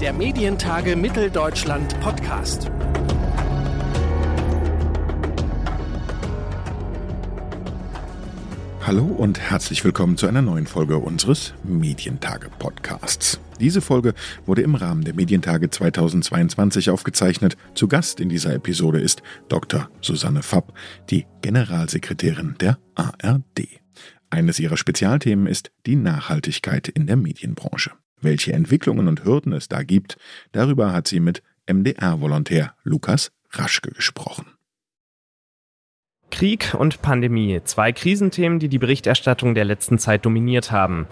der Medientage Mitteldeutschland Podcast. Hallo und herzlich willkommen zu einer neuen Folge unseres Medientage Podcasts. Diese Folge wurde im Rahmen der Medientage 2022 aufgezeichnet. Zu Gast in dieser Episode ist Dr. Susanne Fapp, die Generalsekretärin der ARD. Eines ihrer Spezialthemen ist die Nachhaltigkeit in der Medienbranche. Welche Entwicklungen und Hürden es da gibt, darüber hat sie mit MDR-Volontär Lukas Raschke gesprochen. Krieg und Pandemie, zwei Krisenthemen, die die Berichterstattung der letzten Zeit dominiert haben.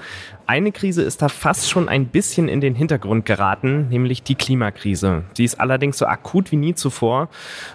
Eine Krise ist da fast schon ein bisschen in den Hintergrund geraten, nämlich die Klimakrise. Sie ist allerdings so akut wie nie zuvor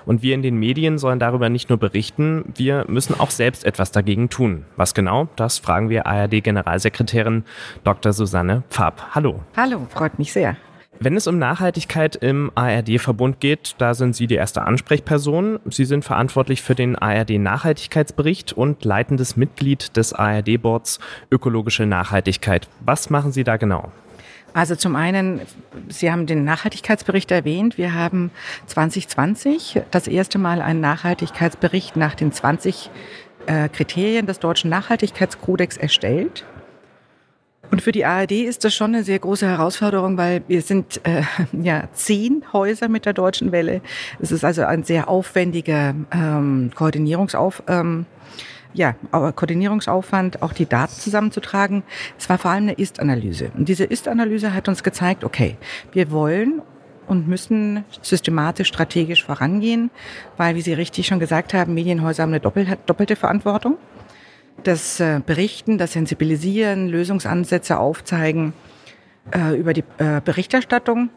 und wir in den Medien sollen darüber nicht nur berichten, wir müssen auch selbst etwas dagegen tun. Was genau, das fragen wir ARD-Generalsekretärin Dr. Susanne Pfapp. Hallo. Hallo, freut mich sehr. Wenn es um Nachhaltigkeit im ARD-Verbund geht, da sind Sie die erste Ansprechperson. Sie sind verantwortlich für den ARD-Nachhaltigkeitsbericht und leitendes Mitglied des ARD-Boards Ökologische Nachhaltigkeit. Was machen Sie da genau? Also zum einen, Sie haben den Nachhaltigkeitsbericht erwähnt. Wir haben 2020 das erste Mal einen Nachhaltigkeitsbericht nach den 20 äh, Kriterien des deutschen Nachhaltigkeitskodex erstellt. Und für die ARD ist das schon eine sehr große Herausforderung, weil wir sind äh, ja zehn Häuser mit der Deutschen Welle. Es ist also ein sehr aufwendiger ähm, Koordinierungsauf, ähm, ja, Koordinierungsaufwand, auch die Daten zusammenzutragen. Es war vor allem eine Ist-Analyse. Und diese Ist-Analyse hat uns gezeigt, okay, wir wollen und müssen systematisch, strategisch vorangehen, weil, wie Sie richtig schon gesagt haben, Medienhäuser haben eine doppelte Verantwortung das äh, Berichten, das Sensibilisieren, Lösungsansätze aufzeigen äh, über die äh, Berichterstattung,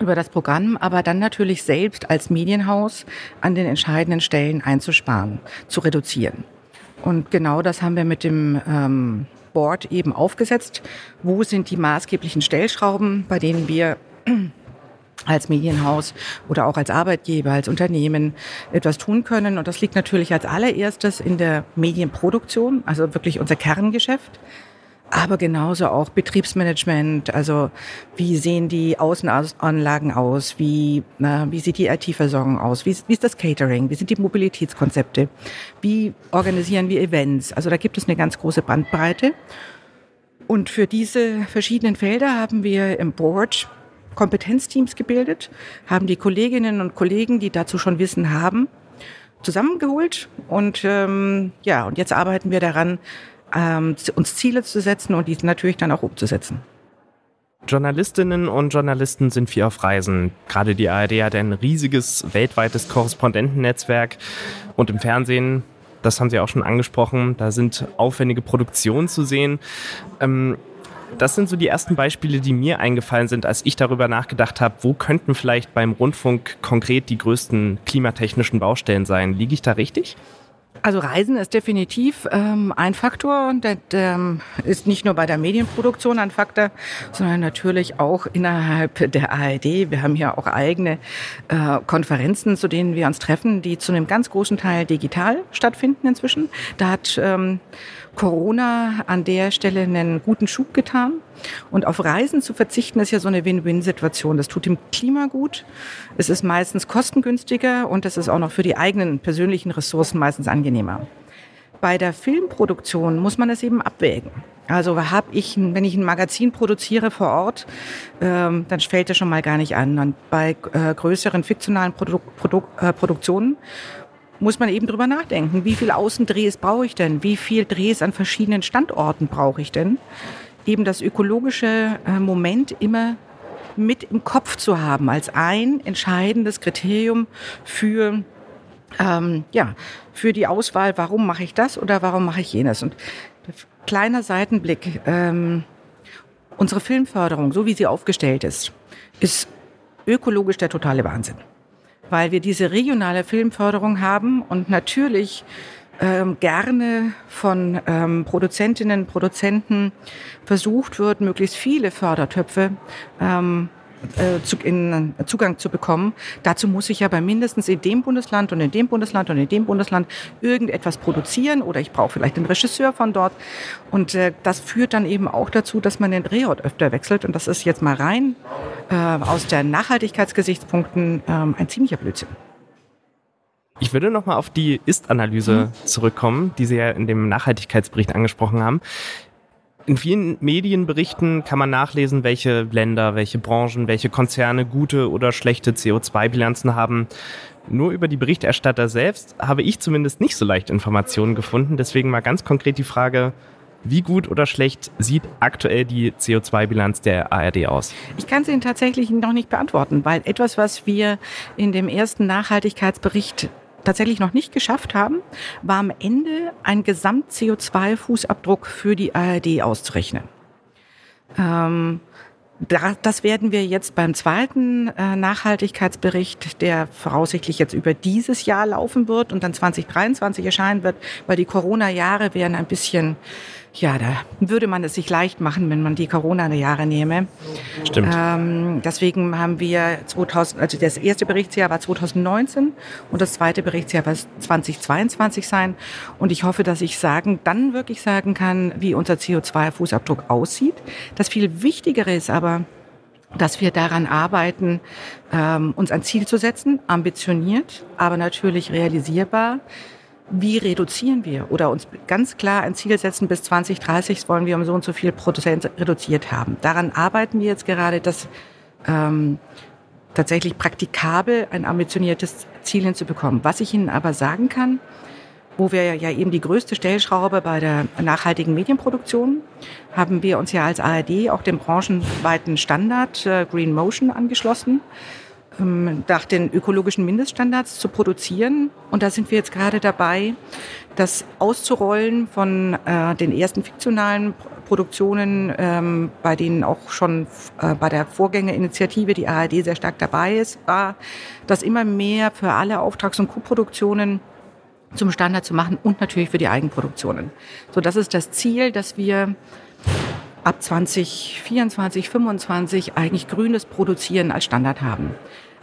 über das Programm, aber dann natürlich selbst als Medienhaus an den entscheidenden Stellen einzusparen, zu reduzieren. Und genau das haben wir mit dem ähm, Board eben aufgesetzt. Wo sind die maßgeblichen Stellschrauben, bei denen wir als Medienhaus oder auch als Arbeitgeber, als Unternehmen etwas tun können. Und das liegt natürlich als allererstes in der Medienproduktion, also wirklich unser Kerngeschäft. Aber genauso auch Betriebsmanagement, also wie sehen die Außenanlagen aus, wie, na, wie sieht die IT-Versorgung aus, wie, wie ist das Catering, wie sind die Mobilitätskonzepte, wie organisieren wir Events. Also da gibt es eine ganz große Bandbreite. Und für diese verschiedenen Felder haben wir im Board Kompetenzteams gebildet, haben die Kolleginnen und Kollegen, die dazu schon Wissen haben, zusammengeholt und ähm, ja, und jetzt arbeiten wir daran, ähm, uns Ziele zu setzen und diese natürlich dann auch umzusetzen. Journalistinnen und Journalisten sind viel auf Reisen. Gerade die ARD hat ein riesiges weltweites Korrespondentennetzwerk und im Fernsehen, das haben Sie auch schon angesprochen, da sind aufwendige Produktionen zu sehen. Ähm, das sind so die ersten Beispiele, die mir eingefallen sind, als ich darüber nachgedacht habe, wo könnten vielleicht beim Rundfunk konkret die größten klimatechnischen Baustellen sein. Liege ich da richtig? Also Reisen ist definitiv ähm, ein Faktor. Der, der ist nicht nur bei der Medienproduktion ein Faktor, sondern natürlich auch innerhalb der ARD. Wir haben hier auch eigene äh, Konferenzen, zu denen wir uns treffen, die zu einem ganz großen Teil digital stattfinden inzwischen. Da hat ähm, Corona an der Stelle einen guten Schub getan. Und auf Reisen zu verzichten, ist ja so eine Win-Win-Situation. Das tut dem Klima gut. Es ist meistens kostengünstiger und es ist auch noch für die eigenen persönlichen Ressourcen meistens angenehmer. Bei der Filmproduktion muss man es eben abwägen. Also habe ich, wenn ich ein Magazin produziere vor Ort, ähm, dann fällt das schon mal gar nicht an. Und bei äh, größeren fiktionalen Produ Produ äh, Produktionen muss man eben drüber nachdenken. Wie viel Außendrehs brauche ich denn? Wie viel Drehs an verschiedenen Standorten brauche ich denn? Eben das ökologische äh, Moment immer mit im Kopf zu haben als ein entscheidendes Kriterium für ähm, ja für die Auswahl. Warum mache ich das oder warum mache ich jenes? Und kleiner Seitenblick: ähm, Unsere Filmförderung, so wie sie aufgestellt ist, ist ökologisch der totale Wahnsinn weil wir diese regionale Filmförderung haben und natürlich ähm, gerne von ähm, Produzentinnen und Produzenten versucht wird, möglichst viele Fördertöpfe ähm, äh, in, Zugang zu bekommen. Dazu muss ich aber mindestens in dem Bundesland und in dem Bundesland und in dem Bundesland irgendetwas produzieren oder ich brauche vielleicht einen Regisseur von dort. Und äh, das führt dann eben auch dazu, dass man den Drehort öfter wechselt. Und das ist jetzt mal rein äh, aus der Nachhaltigkeitsgesichtspunkten ähm, ein ziemlicher Blödsinn. Ich würde nochmal auf die Ist-Analyse mhm. zurückkommen, die Sie ja in dem Nachhaltigkeitsbericht angesprochen haben. In vielen Medienberichten kann man nachlesen, welche Länder, welche Branchen, welche Konzerne gute oder schlechte CO2-Bilanzen haben. Nur über die Berichterstatter selbst habe ich zumindest nicht so leicht Informationen gefunden. Deswegen mal ganz konkret die Frage, wie gut oder schlecht sieht aktuell die CO2-Bilanz der ARD aus? Ich kann sie Ihnen tatsächlich noch nicht beantworten, weil etwas, was wir in dem ersten Nachhaltigkeitsbericht tatsächlich noch nicht geschafft haben, war am Ende ein Gesamt-CO2-Fußabdruck für die ARD auszurechnen. Ähm, das werden wir jetzt beim zweiten äh, Nachhaltigkeitsbericht, der voraussichtlich jetzt über dieses Jahr laufen wird und dann 2023 erscheinen wird, weil die Corona-Jahre werden ein bisschen ja, da würde man es sich leicht machen, wenn man die Corona-Jahre nehme. Stimmt. Ähm, deswegen haben wir 2000, also das erste Berichtsjahr war 2019 und das zweite Berichtsjahr wird 2022 sein. Und ich hoffe, dass ich sagen, dann wirklich sagen kann, wie unser CO2-Fußabdruck aussieht. Das viel Wichtigere ist aber, dass wir daran arbeiten, ähm, uns ein Ziel zu setzen, ambitioniert, aber natürlich realisierbar wie reduzieren wir oder uns ganz klar ein Ziel setzen, bis 2030 wollen wir um so und so viel Prozent reduziert haben. Daran arbeiten wir jetzt gerade, das ähm, tatsächlich praktikabel ein ambitioniertes Ziel hinzubekommen. Was ich Ihnen aber sagen kann, wo wir ja eben die größte Stellschraube bei der nachhaltigen Medienproduktion haben wir uns ja als ARD auch dem branchenweiten Standard äh, Green Motion angeschlossen. Ähm, nach den ökologischen Mindeststandards zu produzieren. Und da sind wir jetzt gerade dabei, das auszurollen von äh, den ersten fiktionalen Produktionen, ähm, bei denen auch schon äh, bei der Vorgängerinitiative die ARD sehr stark dabei ist, war, das immer mehr für alle Auftrags- und Co-Produktionen zum Standard zu machen und natürlich für die Eigenproduktionen. So, das ist das Ziel, dass wir ab 2024, 2025 eigentlich grünes Produzieren als Standard haben.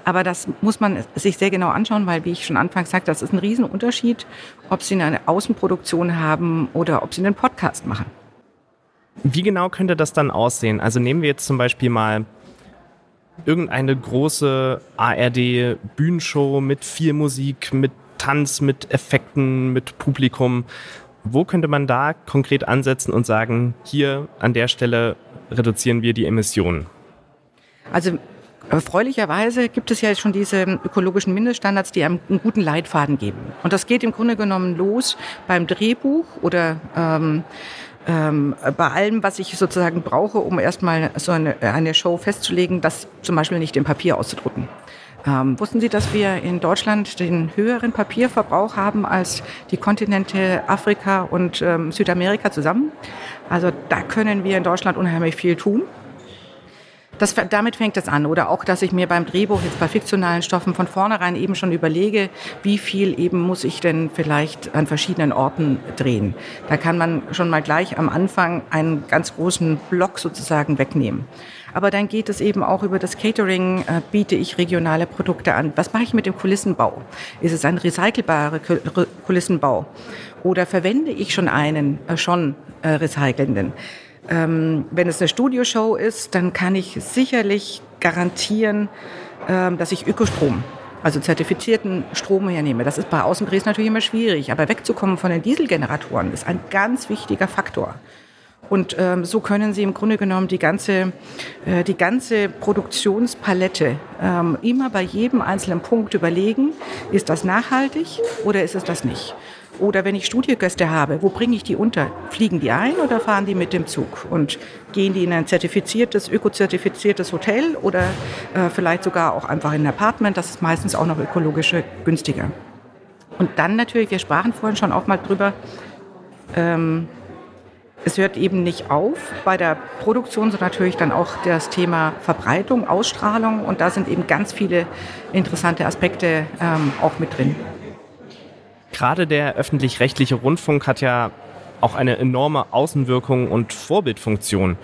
Aber das muss man sich sehr genau anschauen, weil, wie ich schon anfangs sagte, das ist ein Riesenunterschied, ob Sie eine Außenproduktion haben oder ob Sie einen Podcast machen. Wie genau könnte das dann aussehen? Also nehmen wir jetzt zum Beispiel mal irgendeine große ARD-Bühnenshow mit viel Musik, mit Tanz, mit Effekten, mit Publikum. Wo könnte man da konkret ansetzen und sagen, hier an der Stelle reduzieren wir die Emissionen? Also Erfreulicherweise gibt es ja schon diese ökologischen Mindeststandards, die einem einen guten Leitfaden geben. Und das geht im Grunde genommen los beim Drehbuch oder ähm, ähm, bei allem, was ich sozusagen brauche, um erstmal so eine, eine Show festzulegen, das zum Beispiel nicht im Papier auszudrucken. Ähm, wussten Sie, dass wir in Deutschland den höheren Papierverbrauch haben als die Kontinente Afrika und ähm, Südamerika zusammen? Also da können wir in Deutschland unheimlich viel tun. Das, damit fängt es an. Oder auch, dass ich mir beim Drehbuch jetzt bei fiktionalen Stoffen von vornherein eben schon überlege, wie viel eben muss ich denn vielleicht an verschiedenen Orten drehen. Da kann man schon mal gleich am Anfang einen ganz großen Block sozusagen wegnehmen. Aber dann geht es eben auch über das Catering, äh, biete ich regionale Produkte an. Was mache ich mit dem Kulissenbau? Ist es ein recycelbarer Kulissenbau? Oder verwende ich schon einen, äh, schon äh, recycelnden? Ähm, wenn es eine Studioshow ist, dann kann ich sicherlich garantieren, ähm, dass ich Ökostrom, also zertifizierten Strom hernehme. Das ist bei Außendrehs natürlich immer schwierig, aber wegzukommen von den Dieselgeneratoren ist ein ganz wichtiger Faktor. Und ähm, so können Sie im Grunde genommen die ganze, äh, die ganze Produktionspalette ähm, immer bei jedem einzelnen Punkt überlegen, ist das nachhaltig oder ist es das nicht? Oder wenn ich Studiogäste habe, wo bringe ich die unter? Fliegen die ein oder fahren die mit dem Zug? Und gehen die in ein zertifiziertes, ökozertifiziertes Hotel oder äh, vielleicht sogar auch einfach in ein Apartment? Das ist meistens auch noch ökologisch günstiger. Und dann natürlich, wir sprachen vorhin schon auch mal drüber, ähm, es hört eben nicht auf bei der Produktion, sondern natürlich dann auch das Thema Verbreitung, Ausstrahlung. Und da sind eben ganz viele interessante Aspekte ähm, auch mit drin gerade der öffentlich-rechtliche Rundfunk hat ja auch eine enorme Außenwirkung und Vorbildfunktion.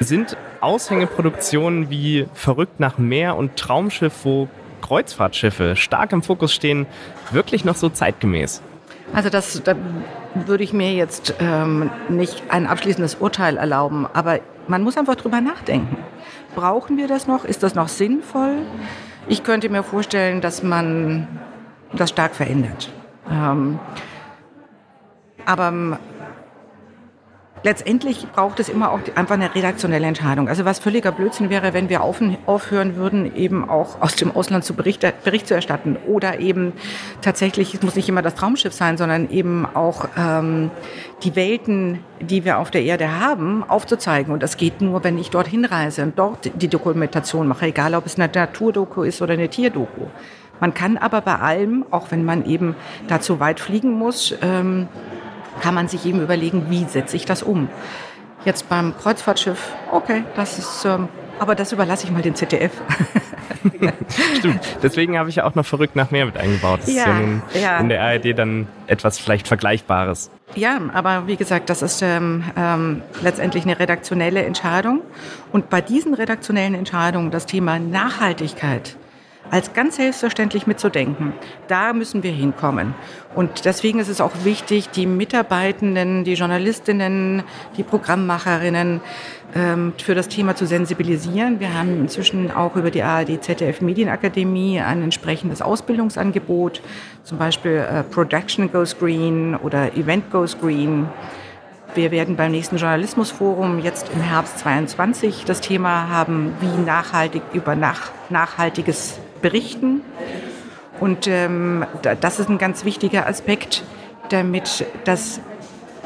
Sind Aushängeproduktionen wie Verrückt nach Meer und Traumschiff, wo Kreuzfahrtschiffe stark im Fokus stehen, wirklich noch so zeitgemäß? Also das, da würde ich mir jetzt ähm, nicht ein abschließendes Urteil erlauben, aber man muss einfach drüber nachdenken. Brauchen wir das noch? Ist das noch sinnvoll? Ich könnte mir vorstellen, dass man das stark verändert. Ähm, aber letztendlich braucht es immer auch einfach eine redaktionelle Entscheidung. Also was völliger Blödsinn wäre, wenn wir aufhören würden, eben auch aus dem Ausland zu Bericht, Bericht zu erstatten oder eben tatsächlich, es muss nicht immer das Traumschiff sein, sondern eben auch ähm, die Welten, die wir auf der Erde haben, aufzuzeigen. Und das geht nur, wenn ich dorthin reise und dort die Dokumentation mache, egal ob es eine Naturdoku ist oder eine Tierdoku. Man kann aber bei allem, auch wenn man eben dazu weit fliegen muss, ähm, kann man sich eben überlegen, wie setze ich das um. Jetzt beim Kreuzfahrtschiff, okay, das ist, ähm, aber das überlasse ich mal dem ZDF. Stimmt. Deswegen habe ich ja auch noch verrückt nach mehr mit eingebaut. Das ja, ist ja, ja, in der ARD dann etwas vielleicht Vergleichbares. Ja, aber wie gesagt, das ist ähm, ähm, letztendlich eine redaktionelle Entscheidung. Und bei diesen redaktionellen Entscheidungen das Thema Nachhaltigkeit als ganz selbstverständlich mitzudenken. Da müssen wir hinkommen. Und deswegen ist es auch wichtig, die Mitarbeitenden, die Journalistinnen, die Programmmacherinnen ähm, für das Thema zu sensibilisieren. Wir haben inzwischen auch über die ARD ZDF Medienakademie ein entsprechendes Ausbildungsangebot, zum Beispiel äh, Production Goes Green oder Event Goes Green. Wir werden beim nächsten Journalismusforum jetzt im Herbst 22 das Thema haben, wie nachhaltig über nach, nachhaltiges berichten. Und ähm, das ist ein ganz wichtiger Aspekt, damit das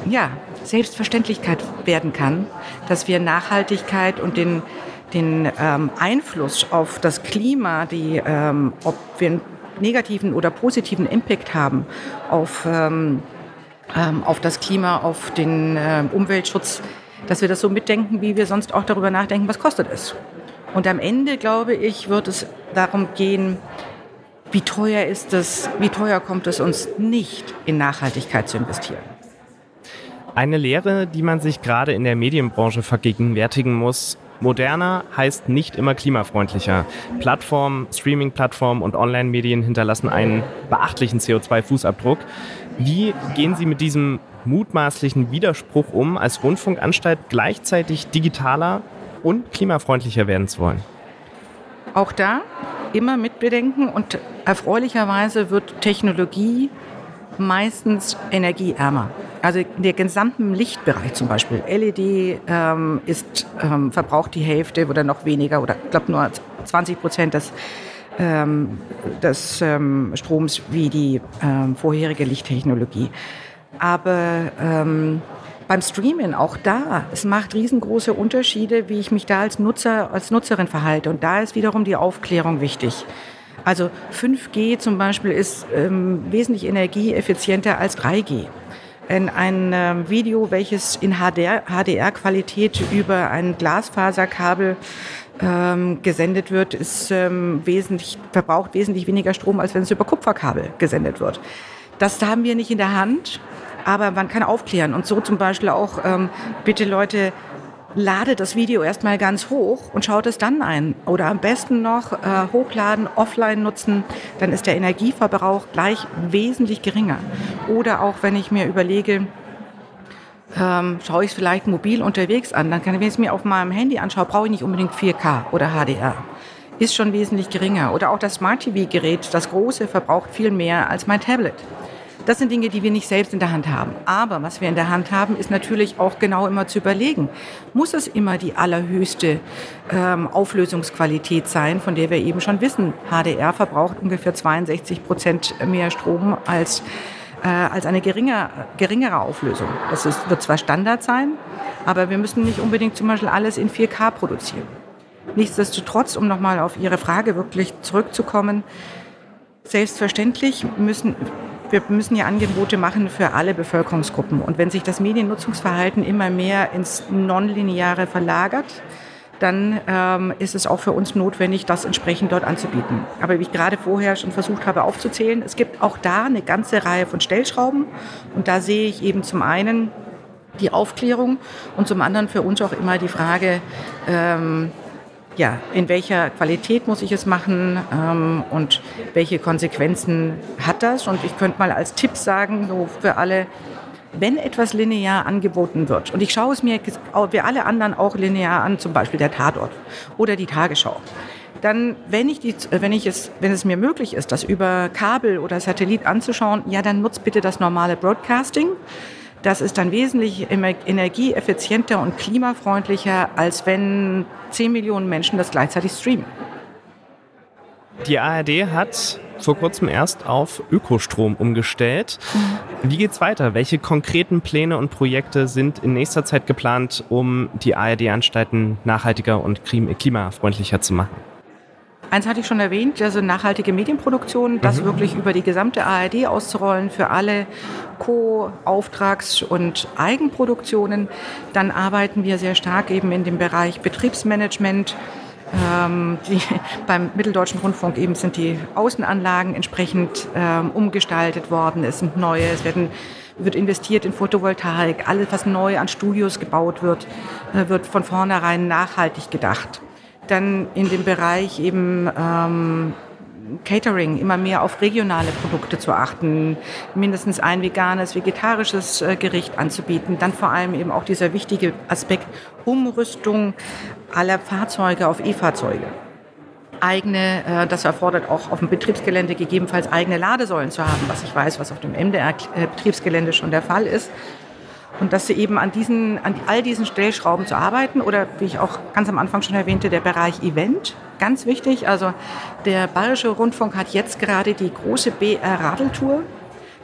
ja, Selbstverständlichkeit werden kann, dass wir Nachhaltigkeit und den, den ähm, Einfluss auf das Klima, die, ähm, ob wir einen negativen oder positiven Impact haben auf, ähm, ähm auf das Klima, auf den äh, Umweltschutz, dass wir das so mitdenken, wie wir sonst auch darüber nachdenken, was kostet es. Und am Ende, glaube ich, wird es darum gehen, wie teuer ist es, wie teuer kommt es uns nicht in Nachhaltigkeit zu investieren. Eine Lehre, die man sich gerade in der Medienbranche vergegenwärtigen muss, moderner heißt nicht immer klimafreundlicher. Plattformen, Streaming-Plattformen und Online-Medien hinterlassen einen beachtlichen CO2-Fußabdruck. Wie gehen Sie mit diesem mutmaßlichen Widerspruch um, als Rundfunkanstalt gleichzeitig digitaler und klimafreundlicher werden zu wollen? Auch da immer mitbedenken und erfreulicherweise wird Technologie meistens energieärmer. Also der gesamten Lichtbereich zum Beispiel. LED ähm, ist, ähm, verbraucht die Hälfte oder noch weniger oder ich glaube nur 20 Prozent des, ähm, des ähm, Stroms wie die ähm, vorherige Lichttechnologie. Aber ähm, beim Streamen auch da. Es macht riesengroße Unterschiede, wie ich mich da als Nutzer, als Nutzerin verhalte. Und da ist wiederum die Aufklärung wichtig. Also 5G zum Beispiel ist ähm, wesentlich energieeffizienter als 3G. In ein ähm, Video, welches in HDR-Qualität über ein Glasfaserkabel ähm, gesendet wird, ist ähm, wesentlich, verbraucht wesentlich weniger Strom, als wenn es über Kupferkabel gesendet wird. Das haben wir nicht in der Hand aber man kann aufklären und so zum Beispiel auch, ähm, bitte Leute, ladet das Video erstmal ganz hoch und schaut es dann ein. Oder am besten noch äh, hochladen, offline nutzen, dann ist der Energieverbrauch gleich wesentlich geringer. Oder auch wenn ich mir überlege, ähm, schaue ich es vielleicht mobil unterwegs an, dann kann ich, wenn ich es mir auf meinem Handy anschaue, brauche ich nicht unbedingt 4K oder HDR. Ist schon wesentlich geringer. Oder auch das Smart TV-Gerät, das große, verbraucht viel mehr als mein Tablet. Das sind Dinge, die wir nicht selbst in der Hand haben. Aber was wir in der Hand haben, ist natürlich auch genau immer zu überlegen, muss es immer die allerhöchste ähm, Auflösungsqualität sein, von der wir eben schon wissen, HDR verbraucht ungefähr 62 Prozent mehr Strom als äh, als eine geringer, geringere Auflösung. Das ist, wird zwar Standard sein, aber wir müssen nicht unbedingt zum Beispiel alles in 4K produzieren. Nichtsdestotrotz, um nochmal auf Ihre Frage wirklich zurückzukommen, selbstverständlich müssen wir müssen ja Angebote machen für alle Bevölkerungsgruppen. Und wenn sich das Mediennutzungsverhalten immer mehr ins Nonlineare verlagert, dann ähm, ist es auch für uns notwendig, das entsprechend dort anzubieten. Aber wie ich gerade vorher schon versucht habe aufzuzählen, es gibt auch da eine ganze Reihe von Stellschrauben. Und da sehe ich eben zum einen die Aufklärung und zum anderen für uns auch immer die Frage, ähm, ja, in welcher Qualität muss ich es machen ähm, und welche Konsequenzen hat das? Und ich könnte mal als Tipp sagen, so für alle, wenn etwas linear angeboten wird, und ich schaue es mir, wir alle anderen auch linear an, zum Beispiel der Tatort oder die Tagesschau, dann, wenn ich, die, wenn ich es, wenn es mir möglich ist, das über Kabel oder Satellit anzuschauen, ja, dann nutzt bitte das normale Broadcasting. Das ist dann wesentlich energieeffizienter und klimafreundlicher, als wenn 10 Millionen Menschen das gleichzeitig streamen. Die ARD hat vor kurzem erst auf Ökostrom umgestellt. Wie geht's weiter? Welche konkreten Pläne und Projekte sind in nächster Zeit geplant, um die ARD-Anstalten nachhaltiger und klimafreundlicher zu machen? Eins hatte ich schon erwähnt, also nachhaltige Medienproduktion, das mhm. wirklich über die gesamte ARD auszurollen für alle Co-, Auftrags- und Eigenproduktionen. Dann arbeiten wir sehr stark eben in dem Bereich Betriebsmanagement. Ähm, die, beim Mitteldeutschen Rundfunk eben sind die Außenanlagen entsprechend ähm, umgestaltet worden. Es sind neue, es werden wird investiert in Photovoltaik. Alles, was neu an Studios gebaut wird, äh, wird von vornherein nachhaltig gedacht dann in dem Bereich eben ähm, Catering immer mehr auf regionale Produkte zu achten, mindestens ein veganes, vegetarisches äh, Gericht anzubieten, dann vor allem eben auch dieser wichtige Aspekt Umrüstung aller Fahrzeuge auf E-Fahrzeuge. Eigene, äh, das erfordert auch auf dem Betriebsgelände gegebenenfalls eigene Ladesäulen zu haben, was ich weiß, was auf dem MDR-Betriebsgelände schon der Fall ist. Und dass sie eben an, diesen, an all diesen Stellschrauben zu arbeiten oder wie ich auch ganz am Anfang schon erwähnte, der Bereich Event, ganz wichtig. Also der Bayerische Rundfunk hat jetzt gerade die große BR-Radeltour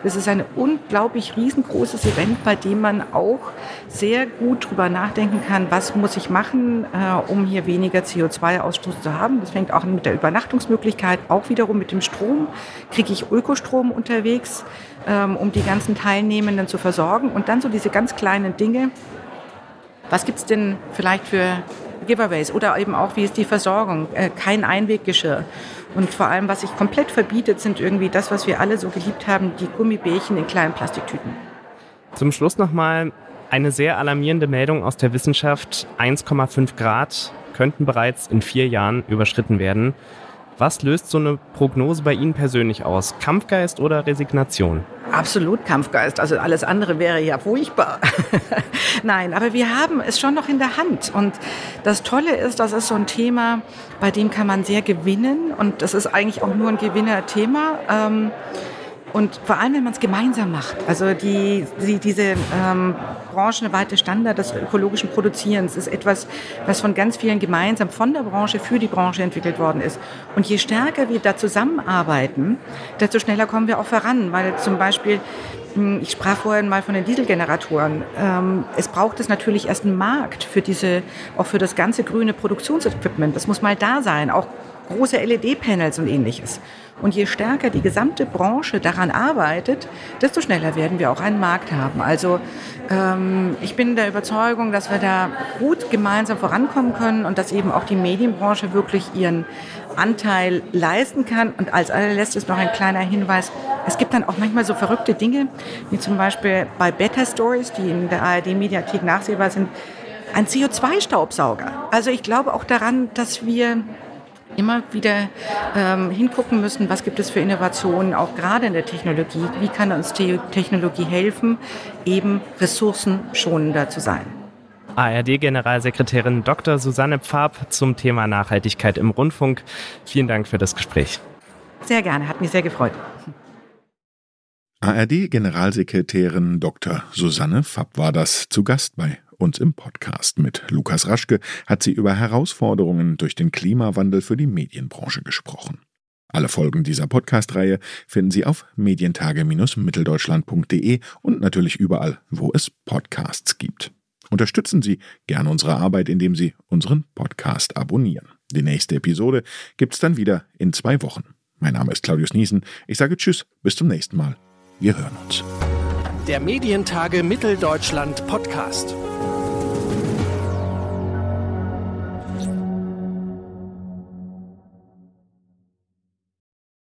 das ist ein unglaublich riesengroßes Event, bei dem man auch sehr gut drüber nachdenken kann, was muss ich machen, äh, um hier weniger CO2-Ausstoß zu haben. Das fängt auch mit der Übernachtungsmöglichkeit, auch wiederum mit dem Strom. Kriege ich Ökostrom unterwegs, ähm, um die ganzen Teilnehmenden zu versorgen. Und dann so diese ganz kleinen Dinge. Was gibt es denn vielleicht für Giveaways oder eben auch, wie ist die Versorgung? Äh, kein Einweggeschirr. Und vor allem, was sich komplett verbietet, sind irgendwie das, was wir alle so geliebt haben, die Gummibärchen in kleinen Plastiktüten. Zum Schluss nochmal eine sehr alarmierende Meldung aus der Wissenschaft. 1,5 Grad könnten bereits in vier Jahren überschritten werden. Was löst so eine Prognose bei Ihnen persönlich aus? Kampfgeist oder Resignation? Absolut Kampfgeist. Also alles andere wäre ja furchtbar. Nein, aber wir haben es schon noch in der Hand. Und das Tolle ist, das ist so ein Thema, bei dem kann man sehr gewinnen. Und das ist eigentlich auch nur ein Gewinnerthema. Ähm, und vor allem, wenn man es gemeinsam macht. Also die, die, diese ähm, branchenweite Standard des ökologischen Produzierens ist etwas, was von ganz vielen gemeinsam von der Branche für die Branche entwickelt worden ist. Und je stärker wir da zusammenarbeiten, desto schneller kommen wir auch voran. Weil zum Beispiel hm, ich sprach vorhin mal von den Dieselgeneratoren. Ähm, es braucht es natürlich erst einen Markt für diese, auch für das ganze grüne Produktionsequipment. Das muss mal da sein, auch große LED-Panels und ähnliches. Und je stärker die gesamte Branche daran arbeitet, desto schneller werden wir auch einen Markt haben. Also ähm, ich bin der Überzeugung, dass wir da gut gemeinsam vorankommen können und dass eben auch die Medienbranche wirklich ihren Anteil leisten kann. Und als allerletztes noch ein kleiner Hinweis. Es gibt dann auch manchmal so verrückte Dinge, wie zum Beispiel bei Better Stories, die in der ARD-Mediathek nachsehbar sind, ein CO2-Staubsauger. Also ich glaube auch daran, dass wir immer wieder ähm, hingucken müssen, was gibt es für Innovationen, auch gerade in der Technologie. Wie kann uns die Technologie helfen, eben ressourcenschonender zu sein? ARD-Generalsekretärin Dr. Susanne Pfab zum Thema Nachhaltigkeit im Rundfunk. Vielen Dank für das Gespräch. Sehr gerne, hat mich sehr gefreut. ARD-Generalsekretärin Dr. Susanne Pfapp war das zu Gast bei und im Podcast mit Lukas Raschke hat sie über Herausforderungen durch den Klimawandel für die Medienbranche gesprochen. Alle Folgen dieser Podcast-Reihe finden Sie auf medientage-mitteldeutschland.de und natürlich überall, wo es Podcasts gibt. Unterstützen Sie gerne unsere Arbeit, indem Sie unseren Podcast abonnieren. Die nächste Episode gibt's dann wieder in zwei Wochen. Mein Name ist Claudius Niesen. Ich sage Tschüss, bis zum nächsten Mal. Wir hören uns. Der Medientage Mitteldeutschland Podcast.